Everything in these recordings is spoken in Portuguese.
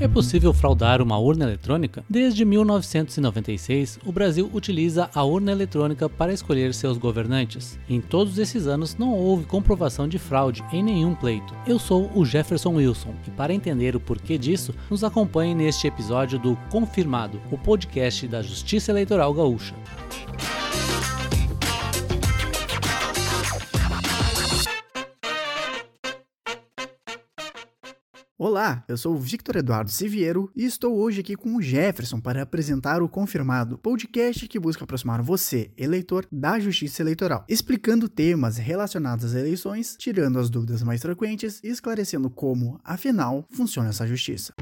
É possível fraudar uma urna eletrônica? Desde 1996, o Brasil utiliza a urna eletrônica para escolher seus governantes. Em todos esses anos, não houve comprovação de fraude em nenhum pleito. Eu sou o Jefferson Wilson e, para entender o porquê disso, nos acompanhe neste episódio do Confirmado, o podcast da Justiça Eleitoral Gaúcha. Olá, eu sou o Victor Eduardo Siviero e estou hoje aqui com o Jefferson para apresentar o Confirmado, podcast que busca aproximar você, eleitor, da justiça eleitoral, explicando temas relacionados às eleições, tirando as dúvidas mais frequentes e esclarecendo como, afinal, funciona essa justiça.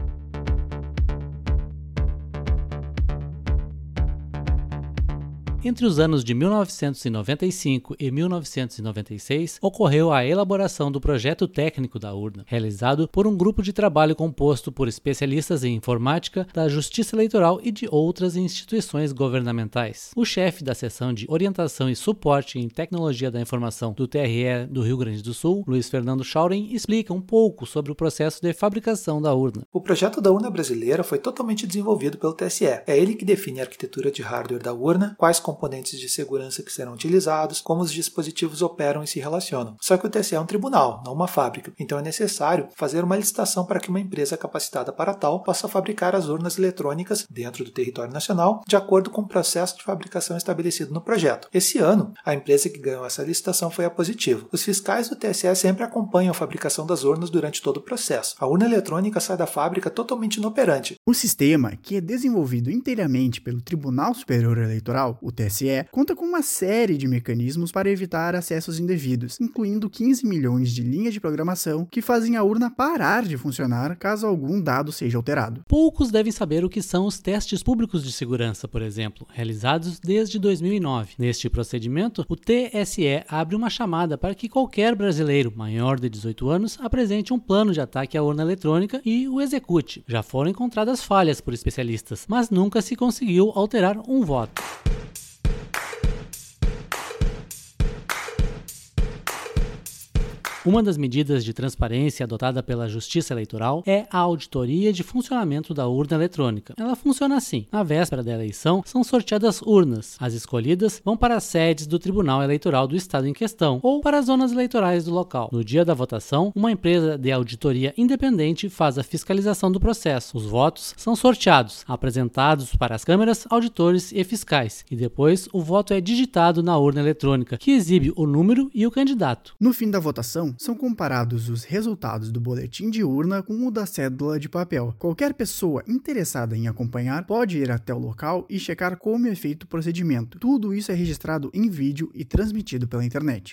Entre os anos de 1995 e 1996, ocorreu a elaboração do projeto técnico da urna, realizado por um grupo de trabalho composto por especialistas em informática da Justiça Eleitoral e de outras instituições governamentais. O chefe da seção de orientação e suporte em tecnologia da informação do TRE do Rio Grande do Sul, Luiz Fernando Schauren, explica um pouco sobre o processo de fabricação da urna. O projeto da urna brasileira foi totalmente desenvolvido pelo TSE. É ele que define a arquitetura de hardware da urna, quais componentes de segurança que serão utilizados, como os dispositivos operam e se relacionam. Só que o TSE é um tribunal, não uma fábrica, então é necessário fazer uma licitação para que uma empresa capacitada para tal possa fabricar as urnas eletrônicas dentro do território nacional, de acordo com o processo de fabricação estabelecido no projeto. Esse ano, a empresa que ganhou essa licitação foi a Positivo. Os fiscais do TSE sempre acompanham a fabricação das urnas durante todo o processo. A urna eletrônica sai da fábrica totalmente inoperante. O sistema, que é desenvolvido inteiramente pelo Tribunal Superior Eleitoral, o TSE, conta com uma série de mecanismos para evitar acessos indevidos, incluindo 15 milhões de linhas de programação que fazem a urna parar de funcionar caso algum dado seja alterado. Poucos devem saber o que são os testes públicos de segurança, por exemplo, realizados desde 2009. Neste procedimento, o TSE abre uma chamada para que qualquer brasileiro maior de 18 anos apresente um plano de ataque à urna eletrônica e o execute. Já foram encontradas falhas por especialistas, mas nunca se conseguiu alterar um voto. Uma das medidas de transparência adotada pela Justiça Eleitoral é a auditoria de funcionamento da urna eletrônica. Ela funciona assim: na véspera da eleição, são sorteadas urnas. As escolhidas vão para as sedes do Tribunal Eleitoral do estado em questão ou para as zonas eleitorais do local. No dia da votação, uma empresa de auditoria independente faz a fiscalização do processo. Os votos são sorteados, apresentados para as câmeras, auditores e fiscais, e depois o voto é digitado na urna eletrônica, que exibe o número e o candidato. No fim da votação, são comparados os resultados do boletim de urna com o da cédula de papel. Qualquer pessoa interessada em acompanhar pode ir até o local e checar como é feito o procedimento. Tudo isso é registrado em vídeo e transmitido pela internet.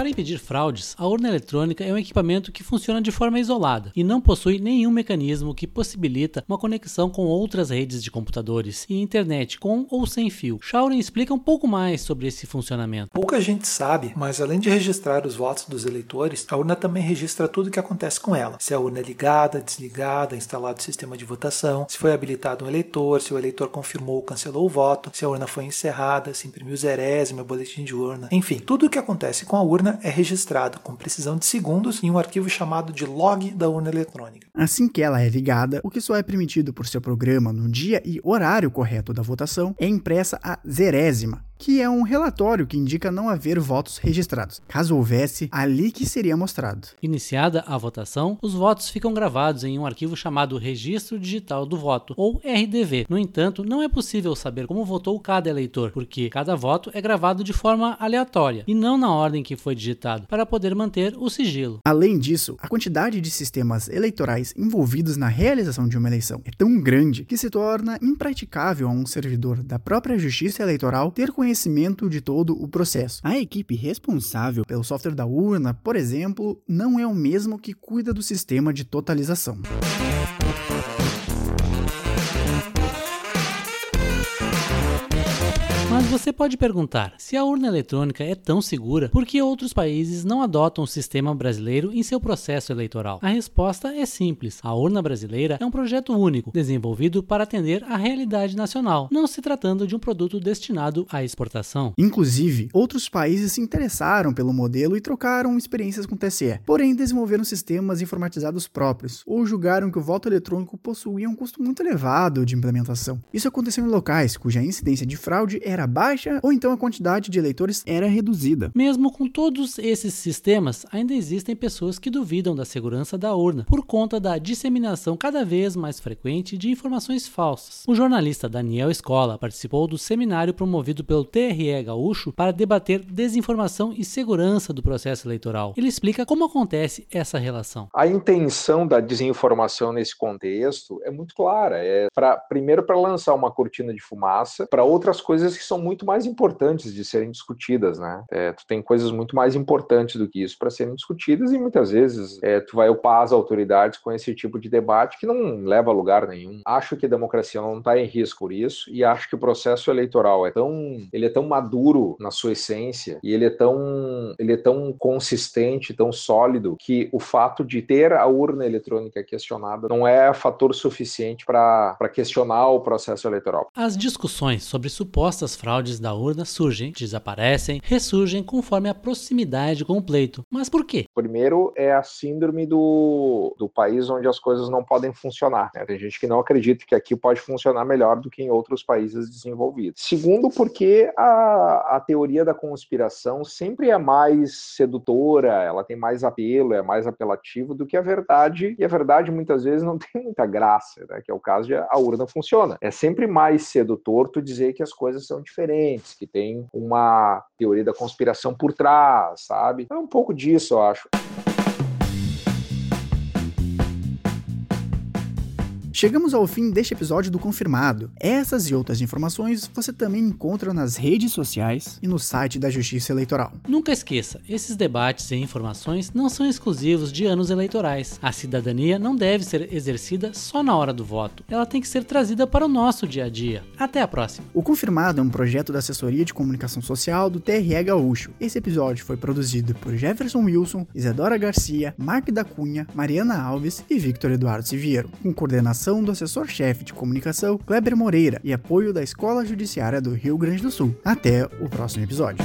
Para impedir fraudes, a urna eletrônica é um equipamento que funciona de forma isolada e não possui nenhum mecanismo que possibilita uma conexão com outras redes de computadores e internet com ou sem fio. Shauren explica um pouco mais sobre esse funcionamento. Pouca gente sabe, mas além de registrar os votos dos eleitores, a urna também registra tudo o que acontece com ela. Se a urna é ligada, desligada, instalado o sistema de votação, se foi habilitado um eleitor, se o eleitor confirmou ou cancelou o voto, se a urna foi encerrada, se imprimiu zerésima, boletim de urna, enfim, tudo o que acontece com a urna é registrado com precisão de segundos em um arquivo chamado de log da urna eletrônica. Assim que ela é ligada, o que só é permitido por seu programa no dia e horário correto da votação é impressa a zerésima, que é um relatório que indica não haver votos registrados. Caso houvesse, ali que seria mostrado. Iniciada a votação, os votos ficam gravados em um arquivo chamado Registro Digital do Voto, ou RDV. No entanto, não é possível saber como votou cada eleitor, porque cada voto é gravado de forma aleatória e não na ordem que foi digitado, para poder manter o sigilo. Além disso, a quantidade de sistemas eleitorais envolvidos na realização de uma eleição é tão grande que se torna impraticável a um servidor da própria Justiça Eleitoral ter conhecimento conhecimento de todo o processo. A equipe responsável pelo software da urna, por exemplo, não é o mesmo que cuida do sistema de totalização. Mas você pode perguntar: se a urna eletrônica é tão segura, por que outros países não adotam o sistema brasileiro em seu processo eleitoral? A resposta é simples: a urna brasileira é um projeto único, desenvolvido para atender à realidade nacional, não se tratando de um produto destinado à exportação. Inclusive, outros países se interessaram pelo modelo e trocaram experiências com o TSE, porém desenvolveram sistemas informatizados próprios ou julgaram que o voto eletrônico possuía um custo muito elevado de implementação. Isso aconteceu em locais cuja incidência de fraude era baixa ou então a quantidade de eleitores era reduzida. Mesmo com todos esses sistemas, ainda existem pessoas que duvidam da segurança da urna por conta da disseminação cada vez mais frequente de informações falsas. O jornalista Daniel Escola participou do seminário promovido pelo TRE Gaúcho para debater desinformação e segurança do processo eleitoral. Ele explica como acontece essa relação. A intenção da desinformação nesse contexto é muito clara. É para primeiro para lançar uma cortina de fumaça para outras coisas que são muito mais importantes de serem discutidas, né? É, tu tem coisas muito mais importantes do que isso para serem discutidas e muitas vezes é, tu vai upar as autoridades com esse tipo de debate que não leva a lugar nenhum. Acho que a democracia não está em risco por isso e acho que o processo eleitoral é tão ele é tão maduro na sua essência e ele é tão ele é tão consistente, tão sólido que o fato de ter a urna eletrônica questionada não é fator suficiente para questionar o processo eleitoral. As discussões sobre supostas fraudes da urna surgem, desaparecem, ressurgem conforme a proximidade com o pleito. Mas por quê? Primeiro é a síndrome do, do país onde as coisas não podem funcionar. Né? Tem gente que não acredita que aqui pode funcionar melhor do que em outros países desenvolvidos. Segundo, porque a, a teoria da conspiração sempre é mais sedutora, ela tem mais apelo, é mais apelativa do que a verdade, e a verdade muitas vezes não tem muita graça, né? que é o caso de a urna funciona. É sempre mais sedutor tu dizer que as coisas são diferentes, que tem uma teoria da conspiração por trás, sabe? É um pouco disso, eu acho. Chegamos ao fim deste episódio do Confirmado. Essas e outras informações você também encontra nas redes sociais e no site da Justiça Eleitoral. Nunca esqueça, esses debates e informações não são exclusivos de anos eleitorais. A cidadania não deve ser exercida só na hora do voto. Ela tem que ser trazida para o nosso dia a dia. Até a próxima. O Confirmado é um projeto da Assessoria de Comunicação Social do TRE Gaúcho. Esse episódio foi produzido por Jefferson Wilson, Isadora Garcia, Mark da Cunha, Mariana Alves e Victor Eduardo Siviero, com coordenação do assessor-chefe de comunicação Kleber Moreira e apoio da Escola Judiciária do Rio Grande do Sul. Até o próximo episódio.